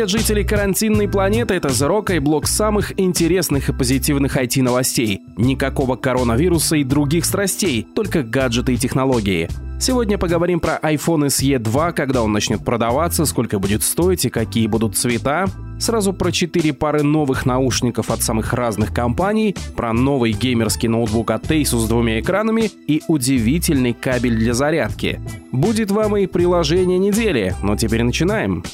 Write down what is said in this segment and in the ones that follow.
Привет, жители карантинной планеты, это Rock и блок самых интересных и позитивных IT-новостей. Никакого коронавируса и других страстей, только гаджеты и технологии. Сегодня поговорим про iPhone SE 2, когда он начнет продаваться, сколько будет стоить и какие будут цвета. Сразу про 4 пары новых наушников от самых разных компаний, про новый геймерский ноутбук от Asus с двумя экранами и удивительный кабель для зарядки. Будет вам и приложение недели, но теперь начинаем.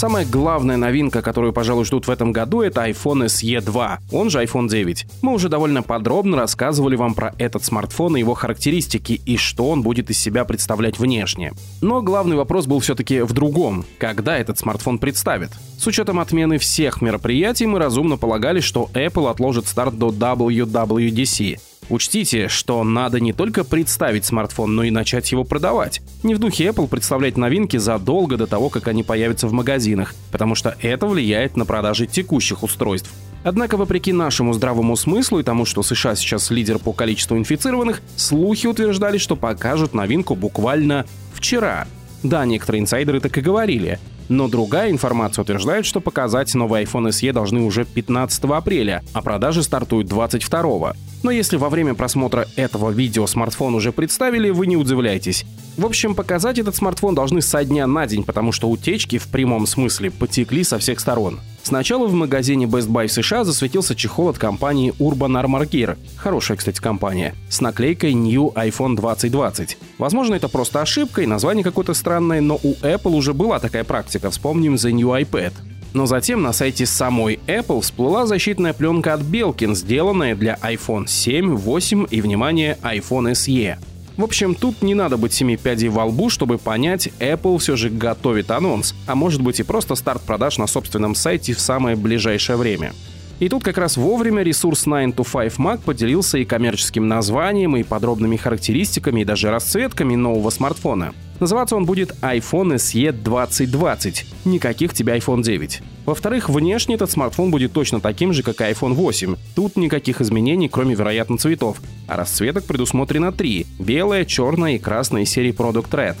Самая главная новинка, которую, пожалуй, ждут в этом году, это iPhone SE 2, он же iPhone 9. Мы уже довольно подробно рассказывали вам про этот смартфон и его характеристики, и что он будет из себя представлять внешне. Но главный вопрос был все-таки в другом. Когда этот смартфон представит? С учетом отмены всех мероприятий, мы разумно полагали, что Apple отложит старт до WWDC. Учтите, что надо не только представить смартфон, но и начать его продавать. Не в духе Apple представлять новинки задолго до того, как они появятся в магазинах, потому что это влияет на продажи текущих устройств. Однако, вопреки нашему здравому смыслу и тому, что США сейчас лидер по количеству инфицированных, слухи утверждали, что покажут новинку буквально вчера. Да, некоторые инсайдеры так и говорили. Но другая информация утверждает, что показать новый iPhone SE должны уже 15 апреля, а продажи стартуют 22. Но если во время просмотра этого видео смартфон уже представили, вы не удивляйтесь. В общем, показать этот смартфон должны со дня на день, потому что утечки в прямом смысле потекли со всех сторон. Сначала в магазине Best Buy в США засветился чехол от компании Urban Armor Gear, хорошая, кстати, компания, с наклейкой New iPhone 2020. Возможно, это просто ошибка и название какое-то странное, но у Apple уже была такая практика, вспомним The New iPad. Но затем на сайте самой Apple всплыла защитная пленка от Belkin, сделанная для iPhone 7, 8 и, внимание, iPhone SE. В общем, тут не надо быть семи пядей во лбу, чтобы понять, Apple все же готовит анонс, а может быть и просто старт продаж на собственном сайте в самое ближайшее время. И тут как раз вовремя ресурс 9 to 5 Mac поделился и коммерческим названием, и подробными характеристиками, и даже расцветками нового смартфона. Называться он будет iPhone SE 2020. Никаких тебе iPhone 9. Во-вторых, внешне этот смартфон будет точно таким же, как и iPhone 8. Тут никаких изменений, кроме, вероятно, цветов. А расцветок предусмотрено три – белая, черная и красная серии Product Red.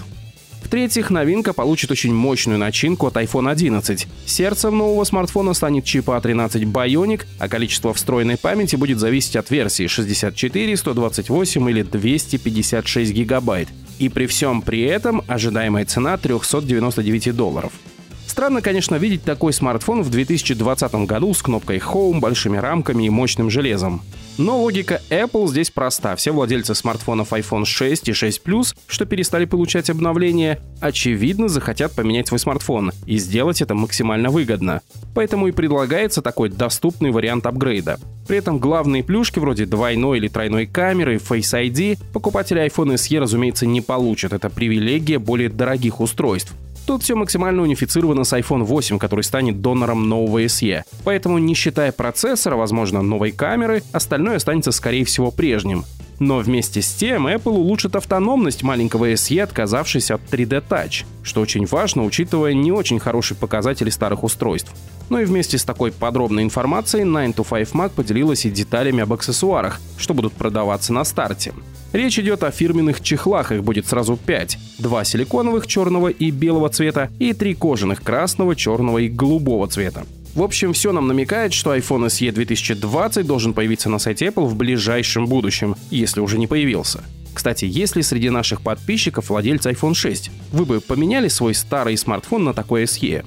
В-третьих, новинка получит очень мощную начинку от iPhone 11. Сердцем нового смартфона станет чип A13 Bionic, а количество встроенной памяти будет зависеть от версии 64, 128 или 256 гигабайт. И при всем при этом ожидаемая цена 399 долларов. Странно, конечно, видеть такой смартфон в 2020 году с кнопкой Home, большими рамками и мощным железом. Но логика Apple здесь проста. Все владельцы смартфонов iPhone 6 и 6 Plus, что перестали получать обновления, очевидно захотят поменять свой смартфон и сделать это максимально выгодно. Поэтому и предлагается такой доступный вариант апгрейда. При этом главные плюшки вроде двойной или тройной камеры, Face ID покупатели iPhone SE, разумеется, не получат. Это привилегия более дорогих устройств. Тут все максимально унифицировано с iPhone 8, который станет донором нового SE. Поэтому, не считая процессора, возможно, новой камеры, остальное останется, скорее всего, прежним. Но вместе с тем Apple улучшит автономность маленького SE, отказавшись от 3D Touch, что очень важно, учитывая не очень хорошие показатели старых устройств. Ну и вместе с такой подробной информацией 9 to 5 Mac поделилась и деталями об аксессуарах, что будут продаваться на старте. Речь идет о фирменных чехлах, их будет сразу 5. Два силиконовых черного и белого цвета и три кожаных красного, черного и голубого цвета. В общем, все нам намекает, что iPhone SE 2020 должен появиться на сайте Apple в ближайшем будущем, если уже не появился. Кстати, если среди наших подписчиков владельцы iPhone 6, вы бы поменяли свой старый смартфон на такой SE?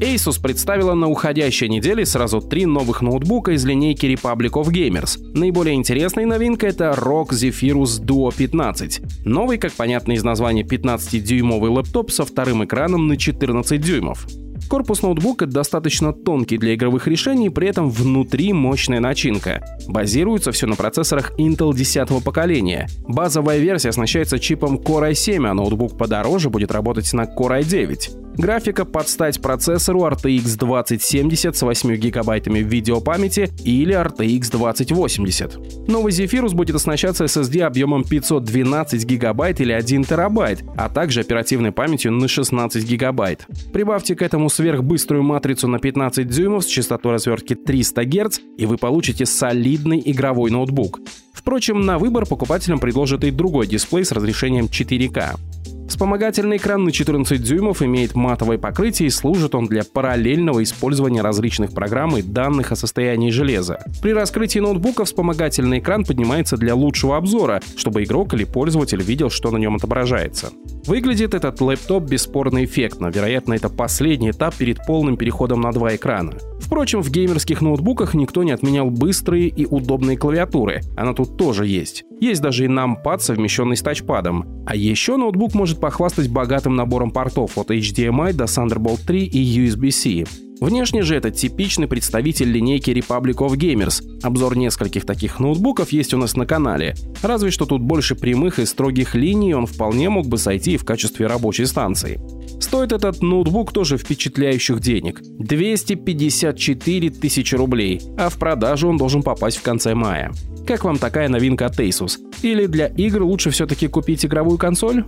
Asus представила на уходящей неделе сразу три новых ноутбука из линейки Republic of Gamers. Наиболее интересной новинкой это ROG Zephyrus Duo 15. Новый, как понятно из названия, 15-дюймовый лэптоп со вторым экраном на 14 дюймов. Корпус ноутбука достаточно тонкий для игровых решений, при этом внутри мощная начинка. Базируется все на процессорах Intel 10 поколения. Базовая версия оснащается чипом Core i7, а ноутбук подороже будет работать на Core i9. Графика под стать процессору RTX 2070 с 8 гигабайтами видеопамяти или RTX 2080. Новый Zephyrus будет оснащаться SSD объемом 512 гигабайт или 1 терабайт, а также оперативной памятью на 16 гигабайт. Прибавьте к этому сверхбыструю матрицу на 15 дюймов с частотой развертки 300 Гц, и вы получите солидный игровой ноутбук. Впрочем, на выбор покупателям предложат и другой дисплей с разрешением 4К. Вспомогательный экран на 14 дюймов имеет матовое покрытие и служит он для параллельного использования различных программ и данных о состоянии железа. При раскрытии ноутбука вспомогательный экран поднимается для лучшего обзора, чтобы игрок или пользователь видел, что на нем отображается. Выглядит этот лэптоп бесспорно эффектно, вероятно, это последний этап перед полным переходом на два экрана. Впрочем, в геймерских ноутбуках никто не отменял быстрые и удобные клавиатуры, она тут тоже есть. Есть даже и нампад, совмещенный с тачпадом. А еще ноутбук может похвастать богатым набором портов от HDMI до Thunderbolt 3 и USB-C. Внешне же это типичный представитель линейки Republic of Gamers. Обзор нескольких таких ноутбуков есть у нас на канале. Разве что тут больше прямых и строгих линий, он вполне мог бы сойти в качестве рабочей станции. Стоит этот ноутбук тоже впечатляющих денег. 254 тысячи рублей, а в продажу он должен попасть в конце мая. Как вам такая новинка от Asus? Или для игр лучше все-таки купить игровую консоль?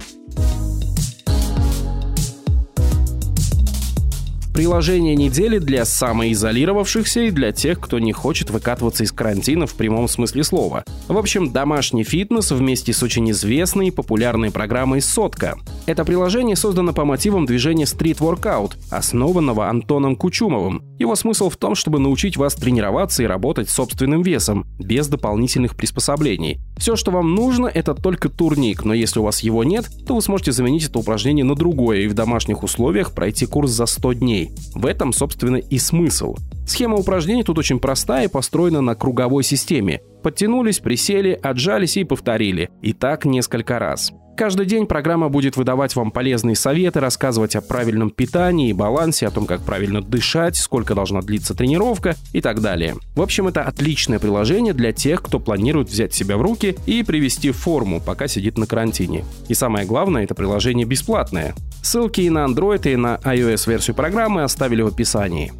Приложение недели для самоизолировавшихся и для тех, кто не хочет выкатываться из карантина в прямом смысле слова. В общем, домашний фитнес вместе с очень известной и популярной программой «Сотка». Это приложение создано по мотивам движения Street Workout, основанного Антоном Кучумовым. Его смысл в том, чтобы научить вас тренироваться и работать собственным весом, без дополнительных приспособлений. Все, что вам нужно, это только турник, но если у вас его нет, то вы сможете заменить это упражнение на другое и в домашних условиях пройти курс за 100 дней. В этом, собственно, и смысл. Схема упражнений тут очень простая и построена на круговой системе. Подтянулись, присели, отжались и повторили. И так несколько раз. Каждый день программа будет выдавать вам полезные советы, рассказывать о правильном питании и балансе, о том, как правильно дышать, сколько должна длиться тренировка и так далее. В общем, это отличное приложение для тех, кто планирует взять себя в руки и привести форму, пока сидит на карантине. И самое главное, это приложение бесплатное. Ссылки и на Android, и на iOS-версию программы оставили в описании.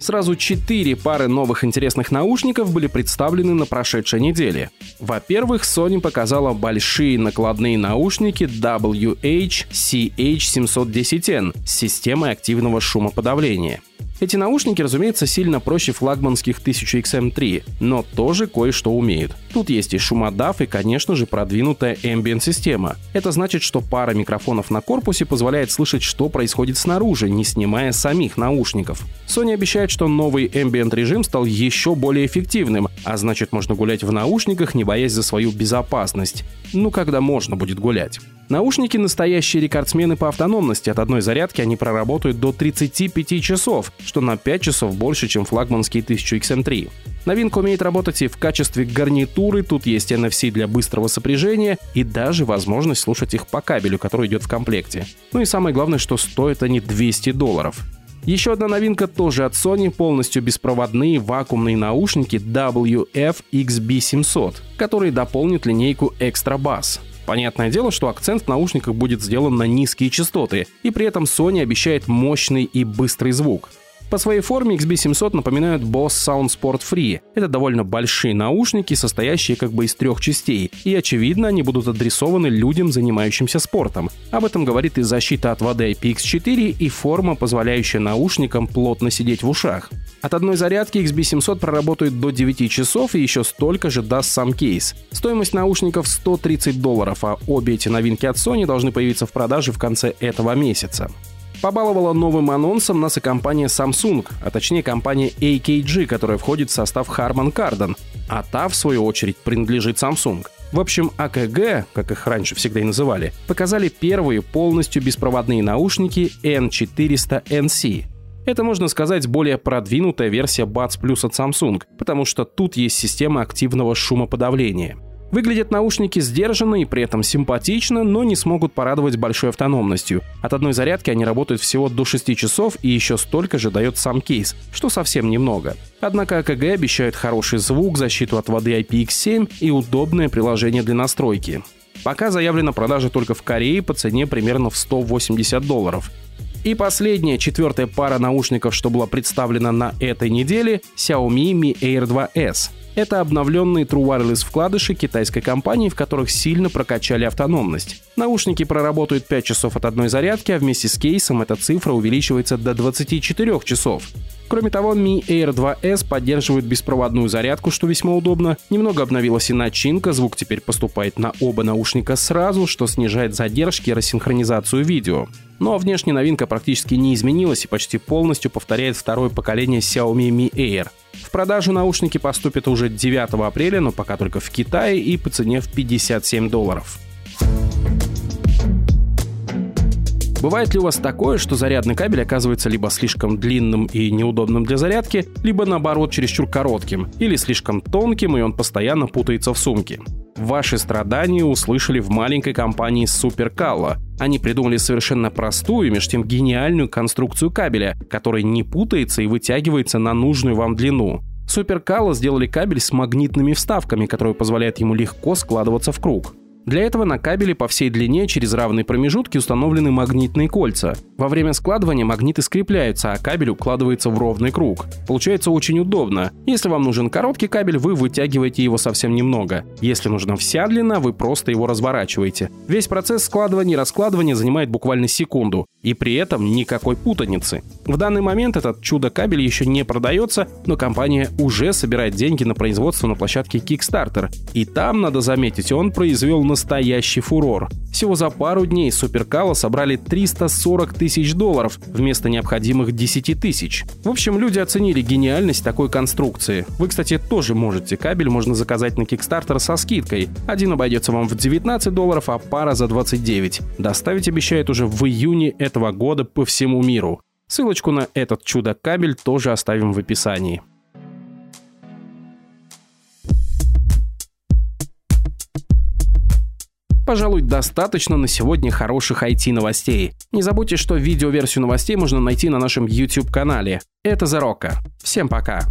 Сразу четыре пары новых интересных наушников были представлены на прошедшей неделе. Во-первых, Sony показала большие накладные наушники WH-CH710N с системой активного шумоподавления. Эти наушники, разумеется, сильно проще флагманских 1000XM3, но тоже кое-что умеют. Тут есть и шумодав, и, конечно же, продвинутая ambient система. Это значит, что пара микрофонов на корпусе позволяет слышать, что происходит снаружи, не снимая самих наушников. Sony обещает, что новый ambient режим стал еще более эффективным, а значит, можно гулять в наушниках, не боясь за свою безопасность. Ну, когда можно будет гулять. Наушники настоящие рекордсмены по автономности. От одной зарядки они проработают до 35 часов, что на 5 часов больше, чем флагманский 1000XM3. Новинка умеет работать и в качестве гарнитуры, тут есть NFC для быстрого сопряжения и даже возможность слушать их по кабелю, который идет в комплекте. Ну и самое главное, что стоят они 200 долларов. Еще одна новинка тоже от Sony, полностью беспроводные вакуумные наушники WF-XB700, которые дополнят линейку Extra Bass. Понятное дело, что акцент в наушниках будет сделан на низкие частоты, и при этом Sony обещает мощный и быстрый звук. По своей форме XB700 напоминают Boss Sound Sport Free. Это довольно большие наушники, состоящие как бы из трех частей, и очевидно они будут адресованы людям, занимающимся спортом. Об этом говорит и защита от воды IPX4 и форма, позволяющая наушникам плотно сидеть в ушах. От одной зарядки XB700 проработает до 9 часов и еще столько же даст сам кейс. Стоимость наушников 130 долларов, а обе эти новинки от Sony должны появиться в продаже в конце этого месяца побаловала новым анонсом нас и компания Samsung, а точнее компания AKG, которая входит в состав Harman Kardon, а та, в свою очередь, принадлежит Samsung. В общем, АКГ, как их раньше всегда и называли, показали первые полностью беспроводные наушники N400NC. Это, можно сказать, более продвинутая версия Buds Plus от Samsung, потому что тут есть система активного шумоподавления – Выглядят наушники сдержанно и при этом симпатично, но не смогут порадовать большой автономностью. От одной зарядки они работают всего до 6 часов и еще столько же дает сам кейс, что совсем немного. Однако АКГ обещает хороший звук, защиту от воды IPX7 и удобное приложение для настройки. Пока заявлена продажа только в Корее по цене примерно в 180 долларов. И последняя, четвертая пара наушников, что была представлена на этой неделе – Xiaomi Mi Air 2S. Это обновленные True Wireless вкладыши китайской компании, в которых сильно прокачали автономность. Наушники проработают 5 часов от одной зарядки, а вместе с кейсом эта цифра увеличивается до 24 часов. Кроме того, Mi Air 2S поддерживает беспроводную зарядку, что весьма удобно. Немного обновилась и начинка, звук теперь поступает на оба наушника сразу, что снижает задержки и рассинхронизацию видео. Ну а внешняя новинка практически не изменилась и почти полностью повторяет второе поколение Xiaomi Mi Air. В продажу наушники поступят уже 9 апреля, но пока только в Китае и по цене в 57 долларов. Бывает ли у вас такое, что зарядный кабель оказывается либо слишком длинным и неудобным для зарядки, либо наоборот чересчур коротким, или слишком тонким и он постоянно путается в сумке? Ваши страдания услышали в маленькой компании Суперкалла. Они придумали совершенно простую и между тем гениальную конструкцию кабеля, который не путается и вытягивается на нужную вам длину. Суперкалла сделали кабель с магнитными вставками, которые позволяют ему легко складываться в круг. Для этого на кабеле по всей длине через равные промежутки установлены магнитные кольца. Во время складывания магниты скрепляются, а кабель укладывается в ровный круг. Получается очень удобно. Если вам нужен короткий кабель, вы вытягиваете его совсем немного. Если нужна вся длина, вы просто его разворачиваете. Весь процесс складывания и раскладывания занимает буквально секунду. И при этом никакой путаницы. В данный момент этот чудо-кабель еще не продается, но компания уже собирает деньги на производство на площадке Kickstarter. И там, надо заметить, он произвел настоящий фурор. Всего за пару дней Суперкала собрали 340 тысяч долларов вместо необходимых 10 тысяч. В общем, люди оценили гениальность такой конструкции. Вы, кстати, тоже можете. Кабель можно заказать на Kickstarter со скидкой. Один обойдется вам в 19 долларов, а пара за 29. Доставить обещают уже в июне этого года по всему миру. Ссылочку на этот чудо-кабель тоже оставим в описании. Пожалуй, достаточно на сегодня хороших IT-новостей. Не забудьте, что видеоверсию новостей можно найти на нашем YouTube-канале. Это Зарока. Всем пока!